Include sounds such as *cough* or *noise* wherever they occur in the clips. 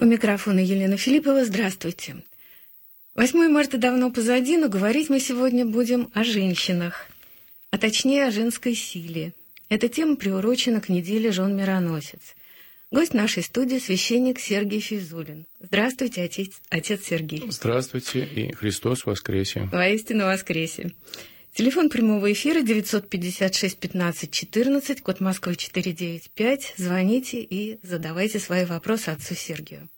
У микрофона Елена Филиппова. Здравствуйте. 8 марта давно позади, но говорить мы сегодня будем о женщинах, а точнее о женской силе. Эта тема приурочена к неделе «Жен мироносец». Гость нашей студии – священник Сергей Физулин. Здравствуйте, отец, отец Сергей. Здравствуйте, и Христос воскресе. Воистину воскресе. Телефон прямого эфира 956 15 14, код Москвы 495. Звоните и задавайте свои вопросы отцу Сергию.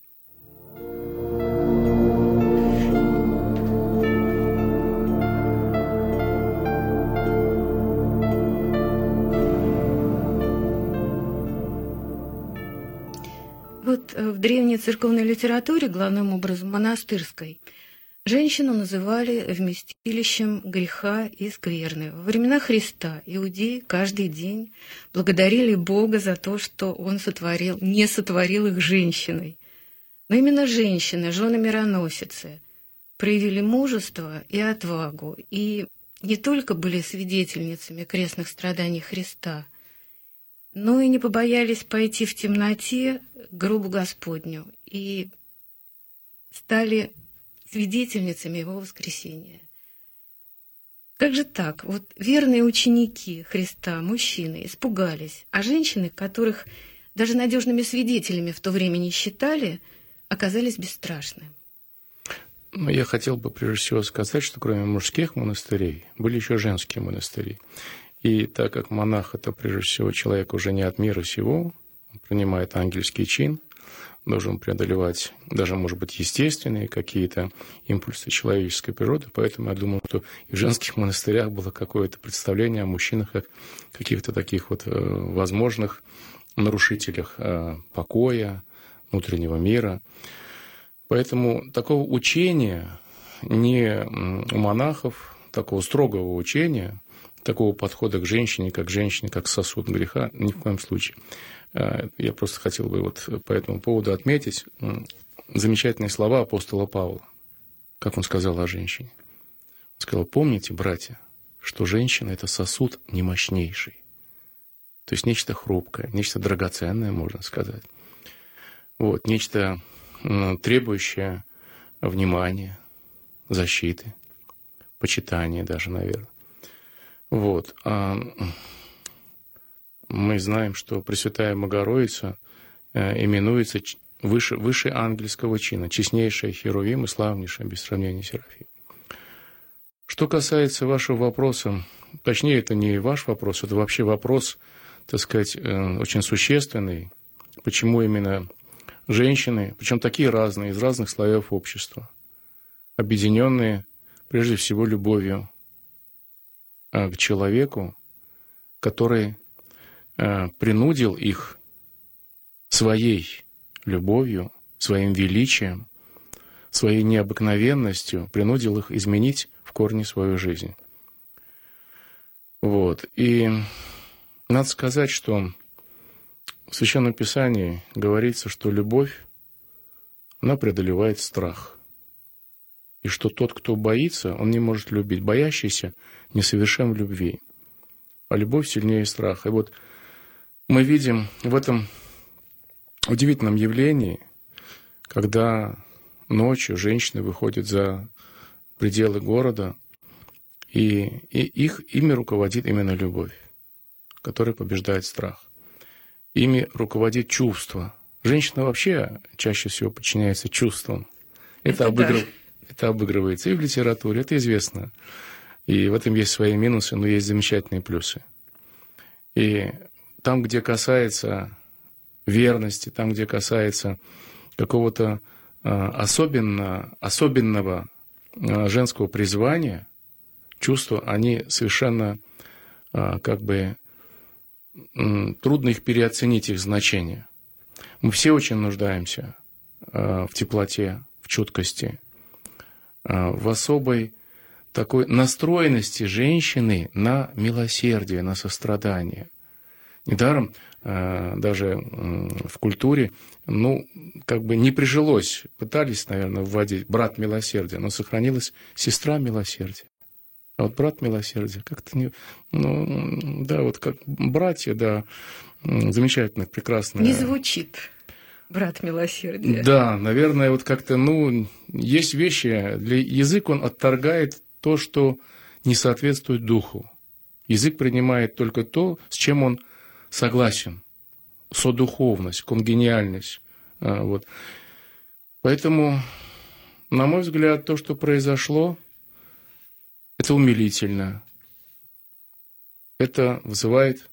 Вот э, в древней церковной литературе, главным образом монастырской, женщину называли вместилищем греха и скверны. Во времена Христа иудеи каждый день благодарили Бога за то, что Он сотворил, не сотворил их женщиной. Но именно женщины, жены мироносицы, проявили мужество и отвагу, и не только были свидетельницами крестных страданий Христа, но и не побоялись пойти в темноте к гробу Господню и стали свидетельницами его воскресения. Как же так? Вот верные ученики Христа, мужчины, испугались, а женщины, которых даже надежными свидетелями в то время не считали, оказались бесстрашны. Ну, я хотел бы прежде всего сказать, что кроме мужских монастырей были еще женские монастыри. И так как монах – это прежде всего человек уже не от мира сего, он принимает ангельский чин, должен преодолевать даже, может быть, естественные какие-то импульсы человеческой природы. Поэтому я думаю, что и в женских монастырях было какое-то представление о мужчинах как каких-то таких вот э, возможных нарушителях э, покоя, внутреннего мира. Поэтому такого учения не у монахов, такого строгого учения – такого подхода к женщине, как женщине, как сосуд греха, ни в коем случае. А, я просто хотел бы вот по этому поводу отметить замечательные слова апостола Павла, как он сказал о женщине. Он сказал, помните, братья, что женщина – это сосуд немощнейший. То есть нечто хрупкое, нечто драгоценное, можно сказать. Вот, нечто требующее внимания, защиты, почитания даже, наверное. Вот. А мы знаем, что Пресвятая Богородица э, именуется выше, выше ангельского чина, честнейшая Херувим и славнейшая, без сравнения Серафим. Что касается вашего вопроса, точнее, это не ваш вопрос, это вообще вопрос, так сказать, э, очень существенный. Почему именно женщины, причем такие разные, из разных слоев общества, объединенные прежде всего любовью Э, к человеку, который принудил их своей любовью, своим величием, своей необыкновенностью, принудил их изменить в корне свою жизнь. Вот. И надо сказать, что в Священном Писании говорится, что любовь, она преодолевает страх – и что тот, кто боится, он не может любить. Боящийся несовершен в любви. А любовь сильнее страха. И вот мы видим в этом удивительном явлении, когда ночью женщины выходят за пределы города, и, и их, ими руководит именно любовь, которая побеждает страх. Ими руководит чувство. Женщина вообще чаще всего подчиняется чувствам. Это, это обыгрывает. Да это обыгрывается и в литературе, это известно. И в этом есть свои минусы, но есть замечательные плюсы. И там, где касается верности, там, где касается какого-то а, особенно, особенного а, женского призвания, чувства, они совершенно а, как бы трудно их переоценить, их значение. Мы все очень нуждаемся в теплоте, в чуткости, в особой такой настроенности женщины на милосердие, на сострадание. Недаром а, даже в культуре, ну, как бы не прижилось, пытались, наверное, вводить брат милосердия, но сохранилась сестра милосердия. А вот брат милосердия как-то не... Ну, да, вот как братья, да, замечательно, прекрасно. Не звучит. брат милосердия. Да, наверное, вот как-то, ну, есть вещи, для язык он отторгает то, что не соответствует духу. Язык принимает только то, с чем он согласен. Содуховность, конгениальность. А, вот. Поэтому, на мой взгляд, то, что произошло, это умилительно. Это вызывает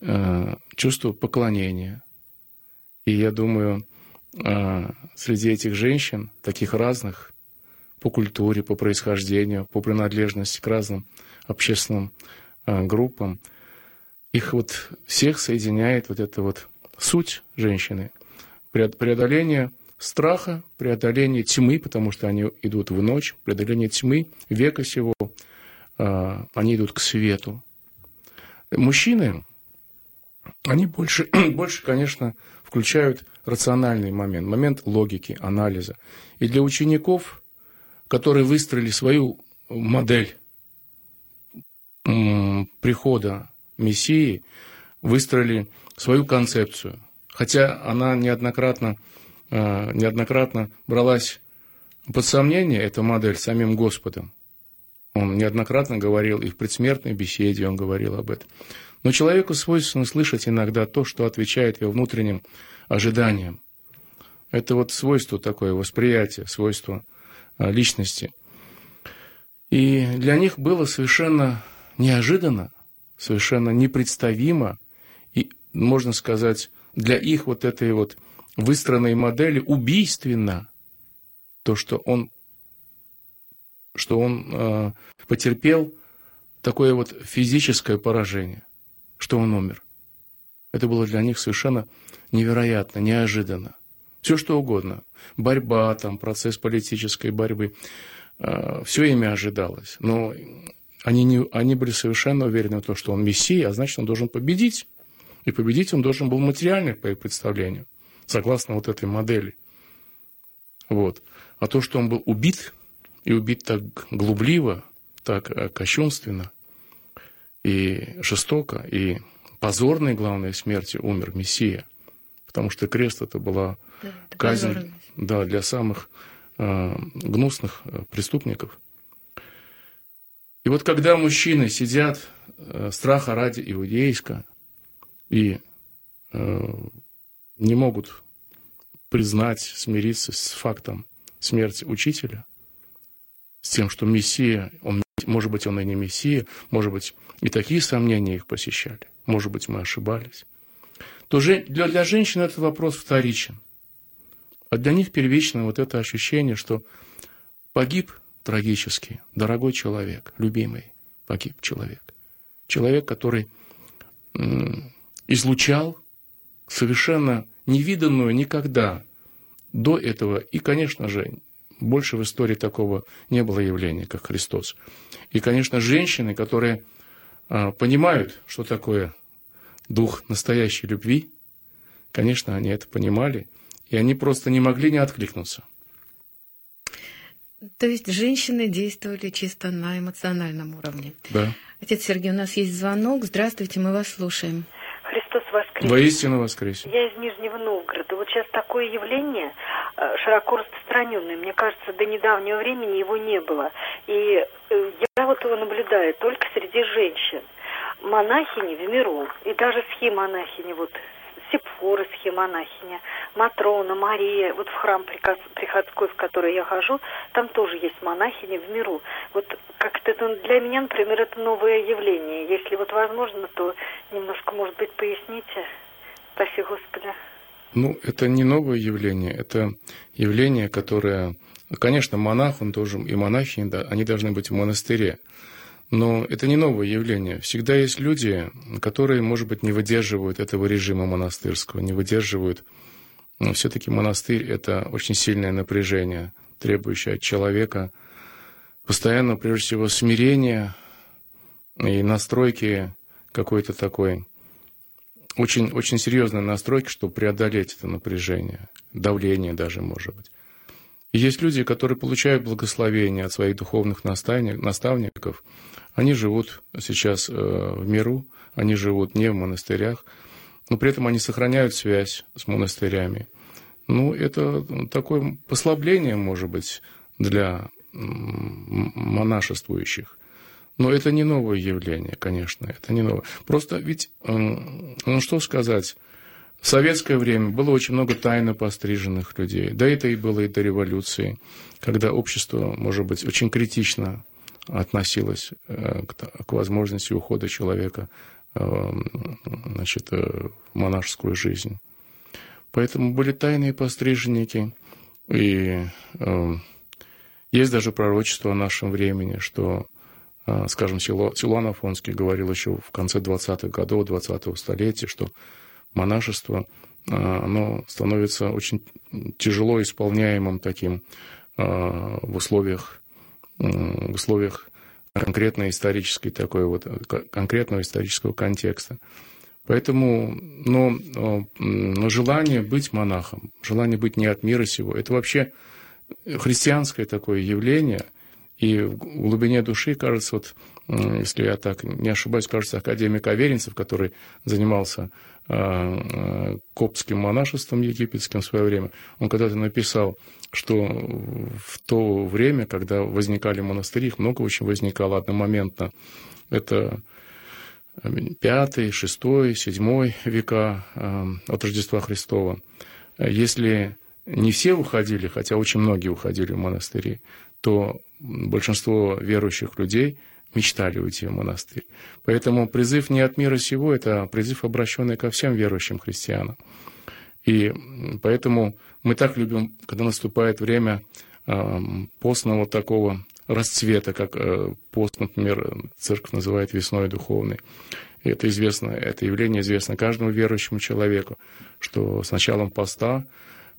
э, чувство поклонения. И я думаю, э, среди этих женщин, таких разных, по культуре, по происхождению, по принадлежности к разным общественным э, группам, их вот всех соединяет вот эта вот суть женщины, преодоление страха, преодоление тьмы, потому что они идут в ночь, преодоление тьмы, века сего, а, они идут к свету. Мужчины, они больше, *clears throat* больше, конечно, включают рациональный момент, момент логики, анализа. И для учеников, которые выстроили свою модель прихода Мессии, выстроили свою концепцию. Хотя она неоднократно а, неоднократно бралась под сомнение эта модель самим Господом. Он неоднократно говорил, и в предсмертной беседе он говорил об этом. Но человеку свойственно слышать иногда то, что отвечает его внутренним ожиданиям. Это вот свойство такое, восприятие, свойство а, личности. И для них было совершенно неожиданно, совершенно непредставимо, и, можно сказать, для их вот этой вот выстроенной модели убийственно то, что он, что он э, потерпел такое вот физическое поражение, что он умер. Это было для них совершенно невероятно, неожиданно. Все что угодно. Борьба, там, процесс политической борьбы. Э, все ими ожидалось. Но они, не, они были совершенно уверены в том, что он мессия, а значит, он должен победить. И победить он должен был материально, по их представлению согласно вот этой модели. Вот. А то, что он был убит, и убит так глубливо, так э, кощунственно и жестоко, и позорной, главной смертью умер Мессия, потому что крест это была да, казнь да, для самых э, гнусных э, преступников. И вот когда мужчины сидят э, страха ради иудейска и э, не могут признать, смириться с фактом смерти учителя, с тем, что Мессия, он, может быть, он и не Мессия, может быть, и такие сомнения их посещали, может быть, мы ошибались, то для, для женщин этот вопрос вторичен. А для них первично вот это ощущение, что погиб трагически дорогой человек, любимый погиб человек. Человек, который излучал совершенно невиданную никогда до этого. И, конечно же, больше в истории такого не было явления, как Христос. И, конечно, женщины, которые а, понимают, что такое дух настоящей любви, конечно, они это понимали, и они просто не могли не откликнуться. То есть женщины действовали чисто на эмоциональном уровне. Да. Отец Сергей, у нас есть звонок. Здравствуйте, мы вас слушаем. Христос воскрес. Воистину воскрес. Я из Нижнего Новгорода. Вот сейчас такое явление э, широко распространенное. Мне кажется, до недавнего времени его не было. И э, я вот его наблюдаю только среди женщин. Монахини в миру, и даже схемонахини, вот Сепфора, схемонахиня, Матрона, Мария, вот в храм приходской, в который я хожу, там тоже есть монахини в миру. Вот как-то это для меня, например, это новое явление. Если вот возможно, то немножко, может быть, поясните. Спасибо, Господи. Ну, это не новое явление, это явление, которое, конечно, монах, он должен, и монахини, да, они должны быть в монастыре. Но это не новое явление. Всегда есть люди, которые, может быть, не выдерживают этого режима монастырского, не выдерживают. Но все-таки монастырь – это очень сильное напряжение, требующее от человека постоянно, прежде всего, смирения и настройки какой-то такой, очень, очень серьезной настройки, чтобы преодолеть это напряжение, давление даже, может быть. И есть люди, которые получают благословение от своих духовных наставников, они живут сейчас э, в миру, они живут не в монастырях, но при этом они сохраняют связь с монастырями. Ну, это такое послабление, может быть, для монашествующих. Но это не новое явление, конечно, это не новое. Просто ведь, ну что сказать, в советское время было очень много тайно постриженных людей. Да это и было и до революции, когда общество, может быть, очень критично относилось э, к возможности ухода человека э, значит, э, в монашескую жизнь. Поэтому были тайные постриженники, и есть даже пророчество о нашем времени, что скажем, Силуан Афонский говорил еще в конце 20-х годов 20-го столетия, что монашество а, оно становится очень тяжело исполняемым таким а, в условиях, в условиях конкретной исторической такой вот, конкретного исторического контекста. Поэтому, но, но желание быть монахом, желание быть не от мира сего, это вообще христианское такое явление – и в глубине души, кажется, вот, если я так не ошибаюсь, кажется, академик Аверинцев, который занимался э, коптским монашеством египетским в свое время, он когда-то написал, что в то время, когда возникали монастыри, их много очень возникало одномоментно. Это пятый, шестой, седьмой века э, от Рождества Христова. Если не все уходили, хотя очень многие уходили в монастыри, то большинство верующих людей мечтали уйти в монастырь. Поэтому призыв не от мира сего, это призыв, обращенный ко всем верующим христианам. И поэтому мы так любим, когда наступает время э, постного такого расцвета, как э, пост, например, церковь называет весной духовной. И это известно, это явление известно каждому верующему человеку, что с началом поста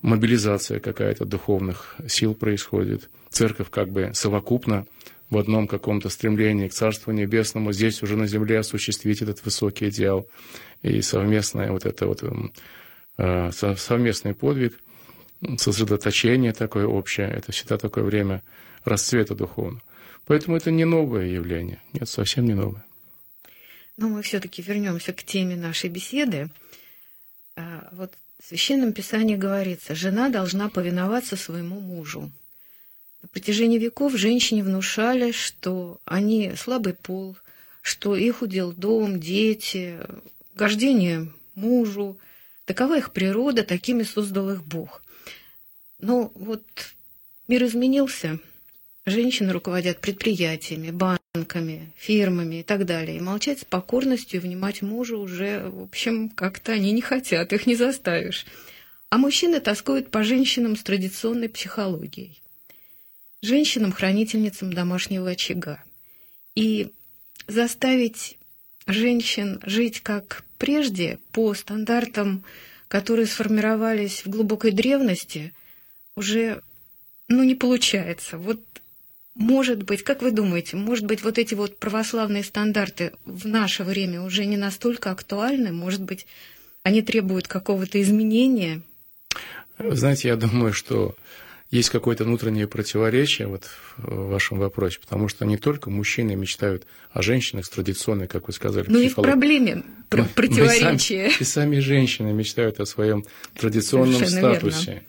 мобилизация какая-то духовных сил происходит. Церковь как бы совокупно в одном каком-то стремлении к Царству Небесному здесь уже на земле осуществить этот высокий идеал. И совместное вот это вот э, совместный подвиг, сосредоточение такое общее, это всегда такое время расцвета духовного. Поэтому это не новое явление. Нет, совсем не новое. Но мы все-таки вернемся к теме нашей беседы. А, вот в Священном Писании говорится, жена должна повиноваться своему мужу. На протяжении веков женщине внушали, что они слабый пол, что их удел дом, дети, гождение мужу. Такова их природа, такими создал их Бог. Но вот мир изменился – Женщины руководят предприятиями, банками, фирмами и так далее. И молчать с покорностью и внимать мужу уже, в общем, как-то они не хотят, их не заставишь. А мужчины тоскуют по женщинам с традиционной психологией. Женщинам-хранительницам домашнего очага. И заставить женщин жить как прежде, по стандартам, которые сформировались в глубокой древности, уже ну, не получается. Вот может быть, как вы думаете, может быть, вот эти вот православные стандарты в наше время уже не настолько актуальны? Может быть, они требуют какого-то изменения? Знаете, я думаю, что есть какое-то внутреннее противоречие вот в вашем вопросе, потому что не только мужчины мечтают о женщинах с традиционной, как вы сказали, Но и в проблеме про противоречие. И сами, *laughs* и сами женщины мечтают о своем традиционном Совершенно статусе. Верно.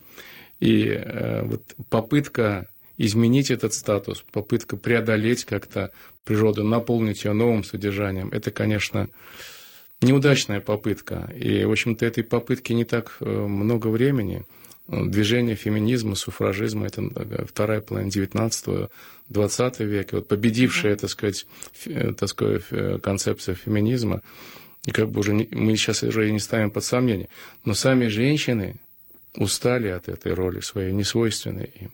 И э, вот попытка изменить этот статус, попытка преодолеть как-то природу, наполнить ее новым содержанием, это, конечно, неудачная попытка. И, в общем-то, этой попытки не так э, много времени. Движение феминизма, суфражизма – это э, вторая половина 19-20 века. Вот победившая, так сказать, э, так сказать, концепция феминизма, и как бы уже не, мы сейчас уже и не ставим под сомнение. Но сами женщины устали от этой роли своей, несвойственной им.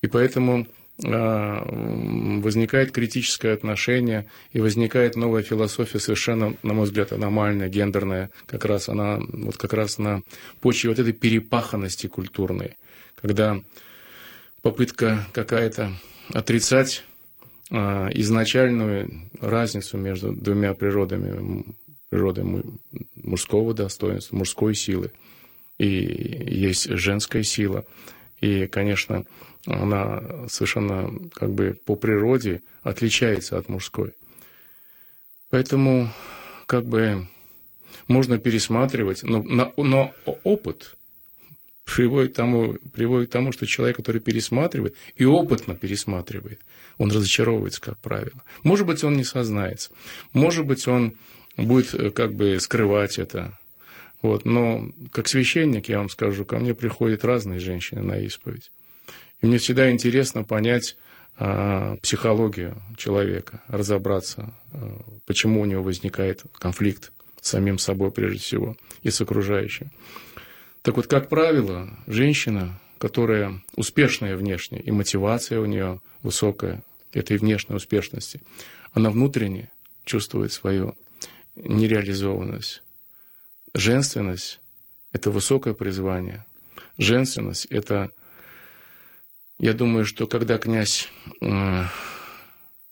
И поэтому возникает критическое отношение и возникает новая философия совершенно, на мой взгляд, аномальная, гендерная, как раз она вот как раз на почве вот этой перепаханности культурной, когда попытка какая-то отрицать а, изначальную разницу между двумя природами, природой мужского достоинства, мужской силы, и есть женская сила. И, конечно, она совершенно как бы по природе отличается от мужской. Поэтому как бы можно пересматривать, но, но опыт приводит к тому, приводит тому, что человек, который пересматривает и опытно пересматривает, он разочаровывается, как правило. Может быть, он не сознается. Может быть, он будет э, как бы скрывать это. Вот. Но как священник, я вам скажу, ко мне приходят разные женщины на исповедь. И мне всегда интересно понять а, психологию человека, разобраться, а, почему у него возникает конфликт с самим собой прежде всего и с окружающим. Так вот, как правило, женщина, которая успешная внешне, и мотивация у нее высокая, этой внешней успешности, она внутренне чувствует свою нереализованность. Женственность – это высокое призвание. Женственность – это, я думаю, что когда князь э,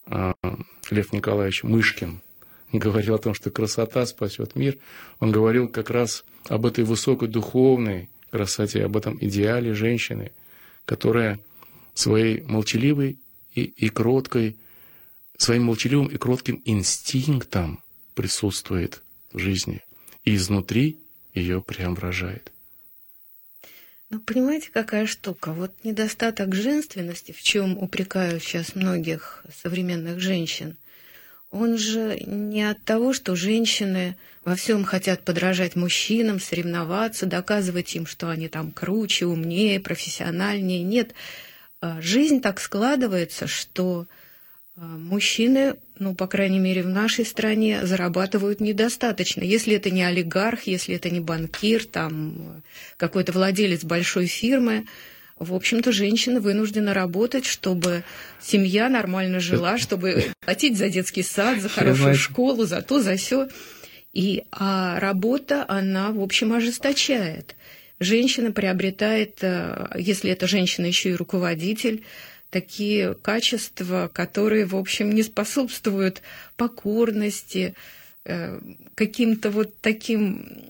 э, Лев Николаевич Мышкин говорил о том, что красота спасет мир, он говорил как раз об этой высокой духовной красоте, об этом идеале женщины, которая своей молчаливой и, и кроткой, своим молчаливым и кротким инстинктом присутствует в жизни и изнутри ее преображает. Ну, понимаете, какая штука? Вот недостаток женственности, в чем упрекают сейчас многих современных женщин, он же не от того, что женщины во всем хотят подражать мужчинам, соревноваться, доказывать им, что они там круче, умнее, профессиональнее. Нет, а, жизнь так складывается, что а, мужчины, ну, по крайней мере, в нашей стране зарабатывают недостаточно. Если это не олигарх, если это не банкир, там какой-то владелец большой фирмы, в общем-то, женщина вынуждена работать, чтобы семья нормально жила, чтобы платить за детский сад, за хорошую школу, за то, за все. И а работа, она, в общем, ожесточает. Женщина приобретает, э, если эта женщина еще и руководитель, такие качества, которые, в общем, не способствуют покорности, э, каким-то вот таким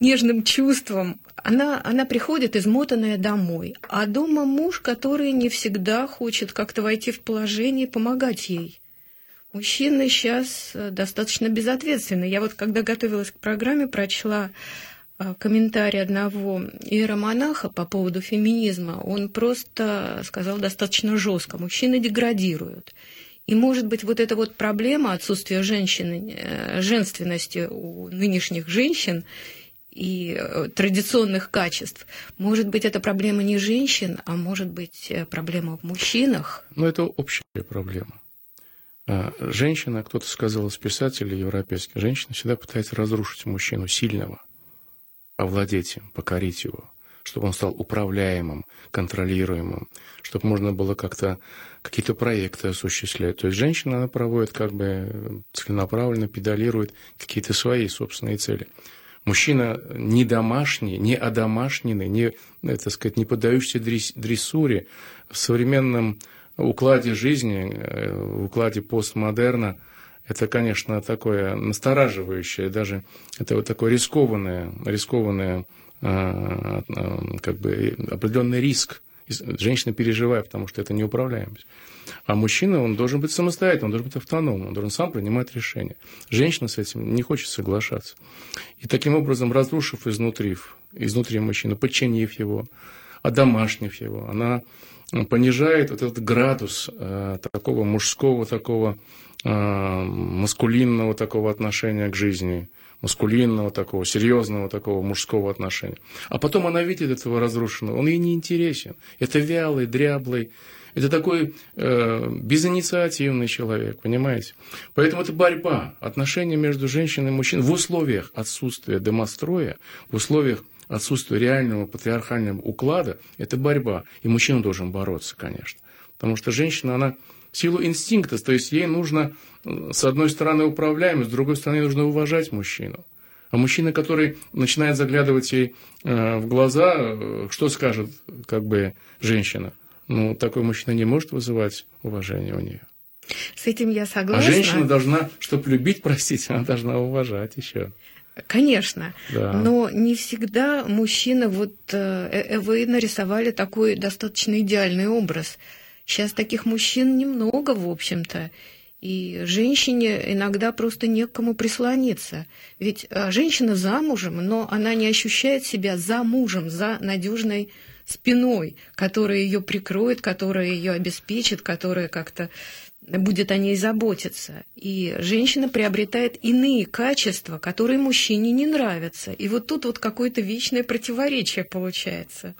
нежным чувствам. Она, она приходит измотанная домой, а дома муж, который не всегда хочет как-то войти в положение и помогать ей. Мужчины сейчас э, достаточно безответственны. Я вот, когда готовилась к программе, прочла комментарий одного иеромонаха по поводу феминизма, он просто сказал достаточно жестко, мужчины деградируют. И, может быть, вот эта вот проблема отсутствия женщины, э, женственности у нынешних женщин и э, традиционных качеств, может быть, это проблема не женщин, а может быть, э, проблема в мужчинах? Ну, это общая проблема. А, женщина, кто-то сказал из писателей европейских, женщина всегда пытается разрушить мужчину сильного – овладеть им, покорить его, чтобы он стал управляемым, контролируемым, чтобы можно было как-то какие-то проекты осуществлять. То есть женщина, она проводит как бы целенаправленно, педалирует какие-то свои собственные цели. Мужчина не домашний, не одомашненный, не, так сказать, не поддающийся дрессуре в современном укладе жизни, э, в укладе постмодерна – это, конечно, такое настораживающее, даже это вот такое рискованное, рискованное, а, а, как бы определенный риск. Женщина переживает, потому что это неуправляемость. А мужчина, он должен быть самостоятельным, он должен быть автономным, он должен сам принимать решения. Женщина с этим не хочет соглашаться. И таким образом, разрушив изнутри, изнутри мужчину, подчинив его, одомашнив его, она понижает вот этот градус э, такого мужского, такого маскулинного такого отношения к жизни, маскулинного такого, серьезного такого мужского отношения. А потом она видит этого разрушенного, он ей не интересен. Это вялый, дряблый, это такой э, безинициативный человек, понимаете? Поэтому это борьба, отношения между женщиной и мужчиной в условиях отсутствия демостроя, в условиях отсутствия реального патриархального уклада, это борьба. И мужчина должен бороться, конечно. Потому что женщина, она в силу инстинкта, то есть ей нужно, э, с одной стороны, управляемость, с другой стороны, нужно уважать мужчину. А мужчина, который начинает заглядывать ей э, в глаза, э, что скажет как бы женщина? Ну, такой мужчина не может вызывать уважение у нее. С этим я согласна. А женщина должна, чтобы любить, простите, она должна уважать еще. Конечно, да. но не всегда мужчина, вот вы нарисовали такой достаточно идеальный образ – Сейчас таких мужчин немного, в общем-то. И женщине иногда просто не к кому прислониться. Ведь а, женщина замужем, но она не ощущает себя за мужем, за надежной спиной, которая ее прикроет, которая ее обеспечит, которая как-то будет о ней заботиться. И женщина приобретает иные качества, которые мужчине не нравятся. И вот тут вот какое-то вечное противоречие получается.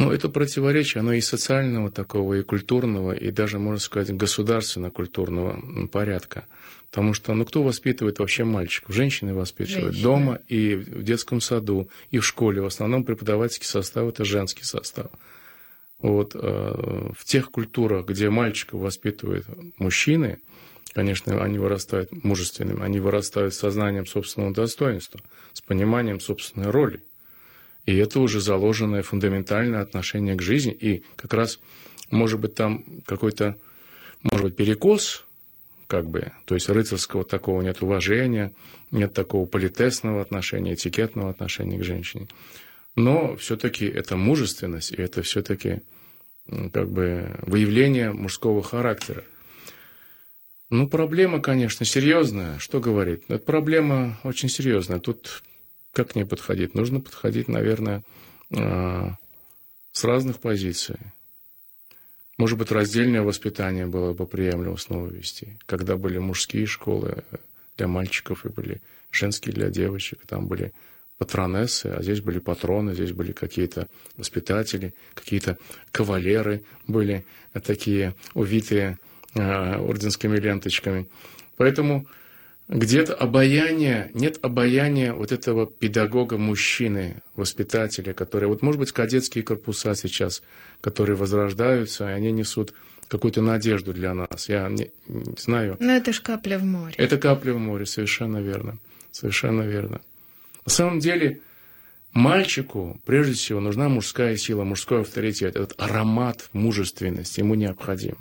Ну, это противоречие, оно и социального такого, и культурного, и даже, можно сказать, государственно-культурного порядка. Потому что, ну, кто воспитывает вообще мальчиков? Женщины воспитывают. Женщины. Дома и в детском саду, и в школе. В основном преподавательский состав – это женский состав. Вот, э, в тех культурах, где мальчиков воспитывают мужчины, конечно, они вырастают мужественными, они вырастают с сознанием собственного достоинства, с пониманием собственной роли. И это уже заложенное фундаментальное отношение к жизни. И как раз, может быть, там какой-то, может быть, перекос, как бы, то есть рыцарского такого нет уважения, нет такого политесного отношения, этикетного отношения к женщине. Но все-таки это мужественность, и это все-таки как бы выявление мужского характера. Ну, проблема, конечно, серьезная. Что говорить? Это проблема очень серьезная. Тут как к ней подходить? Нужно подходить, наверное, а, с разных позиций. Может быть, раздельное воспитание было бы приемлемо снова вести, когда были мужские школы для мальчиков и были женские для девочек, там были патронессы, а здесь были патроны, здесь были какие-то воспитатели, какие-то кавалеры были такие увитые э, орденскими ленточками. Поэтому где-то обаяние, нет обаяния вот этого педагога-мужчины, воспитателя, который, вот может быть, кадетские корпуса сейчас, которые возрождаются, и они несут какую-то надежду для нас. Я не, не знаю. Но это же капля в море. Это капля в море, совершенно верно. Совершенно верно. На самом деле, мальчику, прежде всего, нужна мужская сила, мужской авторитет. Этот аромат мужественности ему необходим.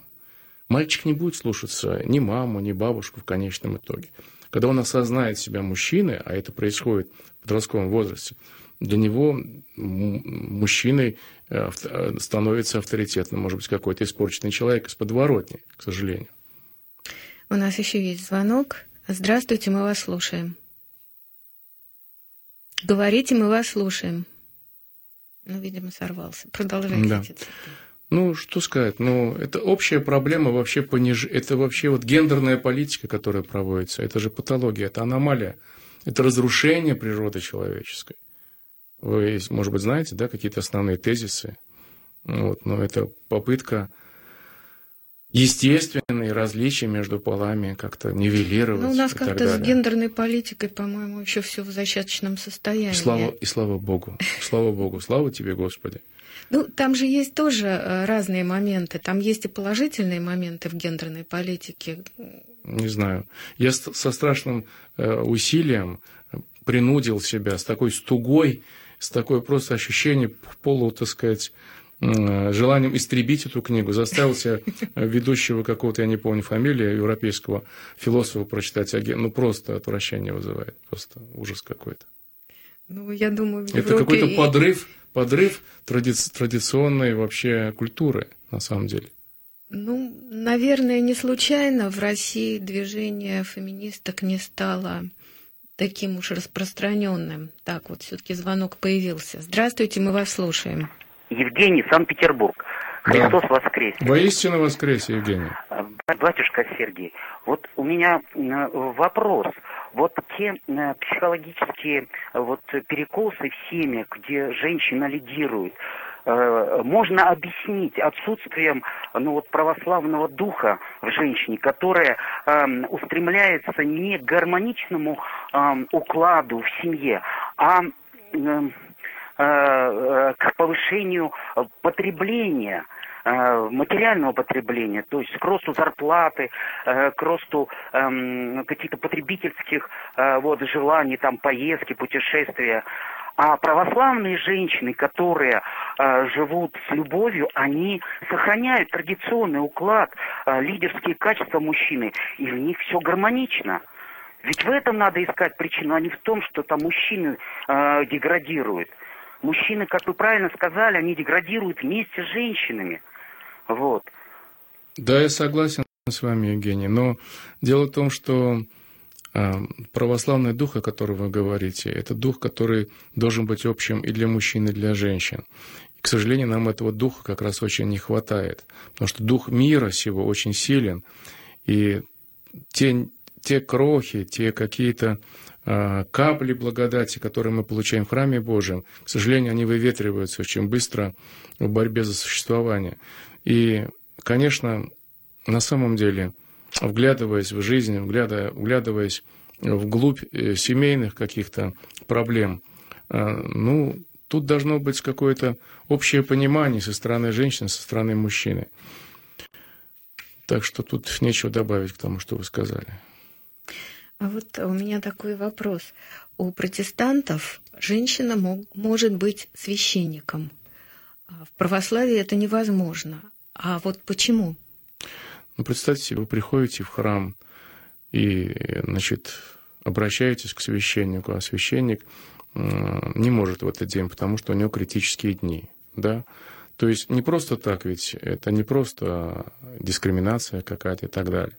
Мальчик не будет слушаться ни маму, ни бабушку в конечном итоге. Когда он осознает себя мужчиной, а это происходит в подростковом возрасте, для него мужчиной э, э, становится авторитетным, может быть, какой-то испорченный человек из подворотни, к сожалению. У нас еще есть звонок. Здравствуйте, мы вас слушаем. Говорите, мы вас слушаем. Ну, видимо, сорвался. Продолжайте. Да. Ну, что сказать, ну, это общая проблема вообще пониж... Это вообще вот гендерная политика, которая проводится. Это же патология, это аномалия. Это разрушение природы человеческой. Вы, может быть, знаете, да, какие-то основные тезисы. Вот, но это попытка естественные различия между полами как-то нивелировать. Ну, у нас как-то с гендерной политикой, по-моему, еще все в зачаточном состоянии. И слава, и слава Богу. Слава Богу. Слава тебе, Господи. Ну, там же есть тоже э, разные моменты. Там есть и положительные моменты в гендерной политике. Не знаю. Я со страшным э, усилием принудил себя с такой стугой, с такой просто ощущением полу, так сказать, Э, желанием истребить эту книгу, заставил себя ведущего какого-то, я не помню фамилии, европейского философа прочитать Аген. Ну, просто отвращение вызывает. Просто ужас какой-то. Ну, я думаю, в Это какой-то подрыв, подрыв тради... традиционной вообще культуры, на самом деле. Ну, наверное, не случайно в России движение феминисток не стало таким уж распространенным. Так, вот все-таки звонок появился. Здравствуйте, мы вас слушаем. Евгений, Санкт-Петербург. Христос да. воскресе. Воистину воскресе, Евгений. Батюшка Сергей, вот у меня вопрос. Вот те э, психологические вот перекосы в семьях, где женщина лидирует, э, можно объяснить отсутствием ну, вот, православного духа в женщине, которая э, устремляется не к гармоничному э, укладу в семье, а э, Э, э, к повышению потребления э, материального потребления, то есть к росту зарплаты, к росту эм, каких-то потребительских вот, желаний, там, поездки, путешествия. А православные женщины, которые живут с любовью, они сохраняют традиционный уклад, лидерские качества мужчины, и в них все гармонично. Ведь в этом надо искать причину, а не в том, что там мужчины э, деградируют. Мужчины, как вы правильно сказали, они деградируют вместе с женщинами. Вот. Да, я согласен с вами, Евгений. Но дело в том, что а, православный дух, о котором вы говорите, это дух, который должен быть общим и для мужчин, и для женщин. И, к сожалению, нам этого духа как раз очень не хватает, потому что дух мира сего очень силен, и те, те крохи, те какие-то а, капли благодати, которые мы получаем в храме Божьем, к сожалению, они выветриваются очень быстро в борьбе за существование. И, конечно, на самом деле – вглядываясь в жизнь, вглядываясь вглубь э, семейных каких-то проблем, э, ну, тут должно быть какое-то общее понимание со стороны женщины, со стороны мужчины. Так что тут нечего добавить к тому, что вы сказали. А вот у меня такой вопрос. У протестантов женщина мог, может быть священником. А в православии это невозможно. А вот почему? Ну, представьте вы приходите в храм и, значит, обращаетесь к священнику, а священник не может в этот день, потому что у него критические дни, да, то есть не просто так ведь, это не просто дискриминация какая-то и так далее.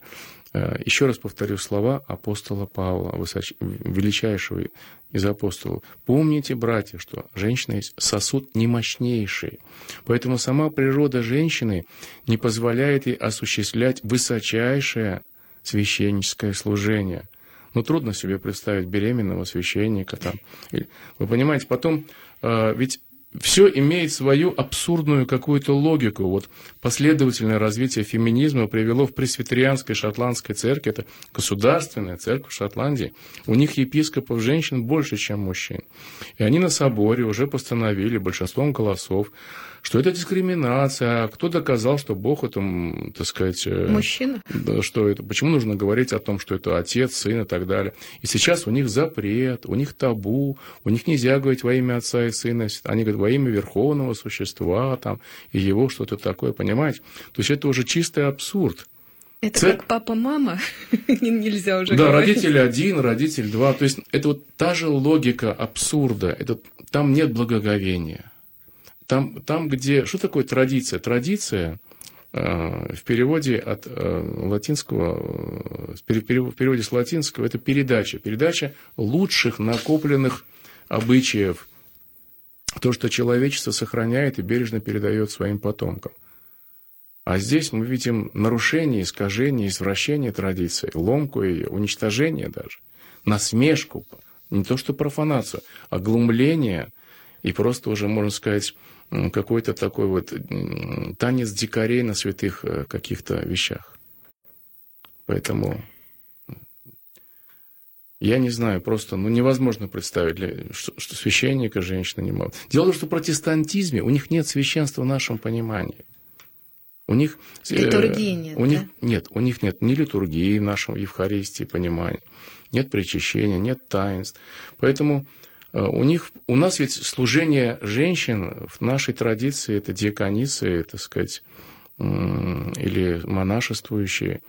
Э, еще раз повторю слова апостола Павла, высоч... величайшего из апостолов. Помните, братья, что женщина есть сосуд немощнейший. Поэтому сама природа женщины не позволяет ей осуществлять высочайшее священническое служение. Ну, трудно себе представить беременного священника там. Вы понимаете, потом, э, ведь все имеет свою абсурдную какую-то логику. Вот последовательное развитие феминизма привело в пресвитерианской шотландской церкви, это государственная церковь Шотландии, у них епископов женщин больше, чем мужчин. И они на соборе уже постановили большинством голосов, что это дискриминация, а кто доказал, что Бог это, так сказать... Э, Мужчина? Что это, почему нужно говорить о том, что это отец, сын и так далее. И сейчас у них запрет, у них табу, у них нельзя говорить во имя отца и сына, они говорят во имя верховного существа там, и его что-то такое, понимаете? То есть это уже чистый абсурд. Это Цель... как папа-мама, *laughs* нельзя уже Да, говорить. родитель один, родитель два. То есть это вот та же логика абсурда. Это, там нет благоговения. Там, там, где... Что такое традиция? Традиция э, в переводе от э, латинского, э, в переводе с латинского, это передача. Передача лучших накопленных обычаев. То, что человечество сохраняет и бережно передает своим потомкам. А здесь мы видим нарушение, искажение, извращение традиции, ломку ее, уничтожение даже, насмешку, не то что профанацию, а глумление и просто уже, можно сказать, какой-то такой вот танец дикарей на святых э, каких-то вещах. Поэтому я не знаю, просто ну, невозможно представить, что, что священника женщина не могут. Дело в том, что в протестантизме у них нет священства в нашем понимании. У них, э, литургии нет, у них, да? Нет, у них нет ни литургии в нашем Евхаристии понимании, нет причащения, нет таинств. Поэтому у них, у нас ведь служение женщин в нашей традиции это диаконисы, так сказать, или монашествующие.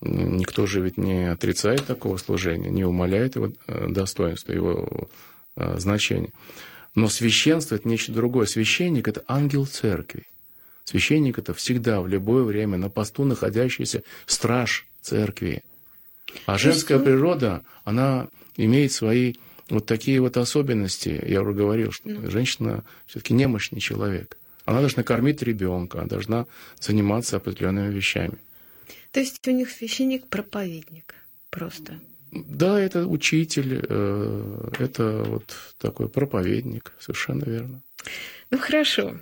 Никто же ведь не отрицает такого служения, не умаляет его э, достоинства, его э, значения. Но священство – это нечто другое. Священник – это ангел церкви. Священник – это всегда, в любое время, на посту находящийся страж церкви. А женская природа, она имеет свои вот такие вот особенности, я уже говорил, что ну. женщина все-таки немощный человек. Она должна кормить ребенка, она должна заниматься определенными вещами. То есть у них священник проповедник просто. Да, это учитель, э, это вот такой проповедник, совершенно верно. Ну хорошо.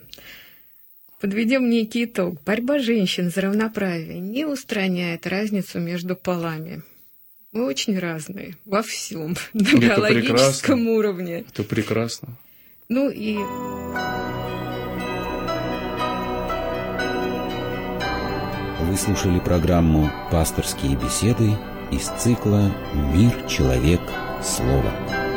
Подведем некий итог. Борьба женщин за равноправие не устраняет разницу между полами. Мы очень разные во всем, *laughs* на Это биологическом прекрасно. уровне. Это прекрасно. Ну и Вы слушали программу «Пасторские беседы» из цикла «Мир, человек, слово».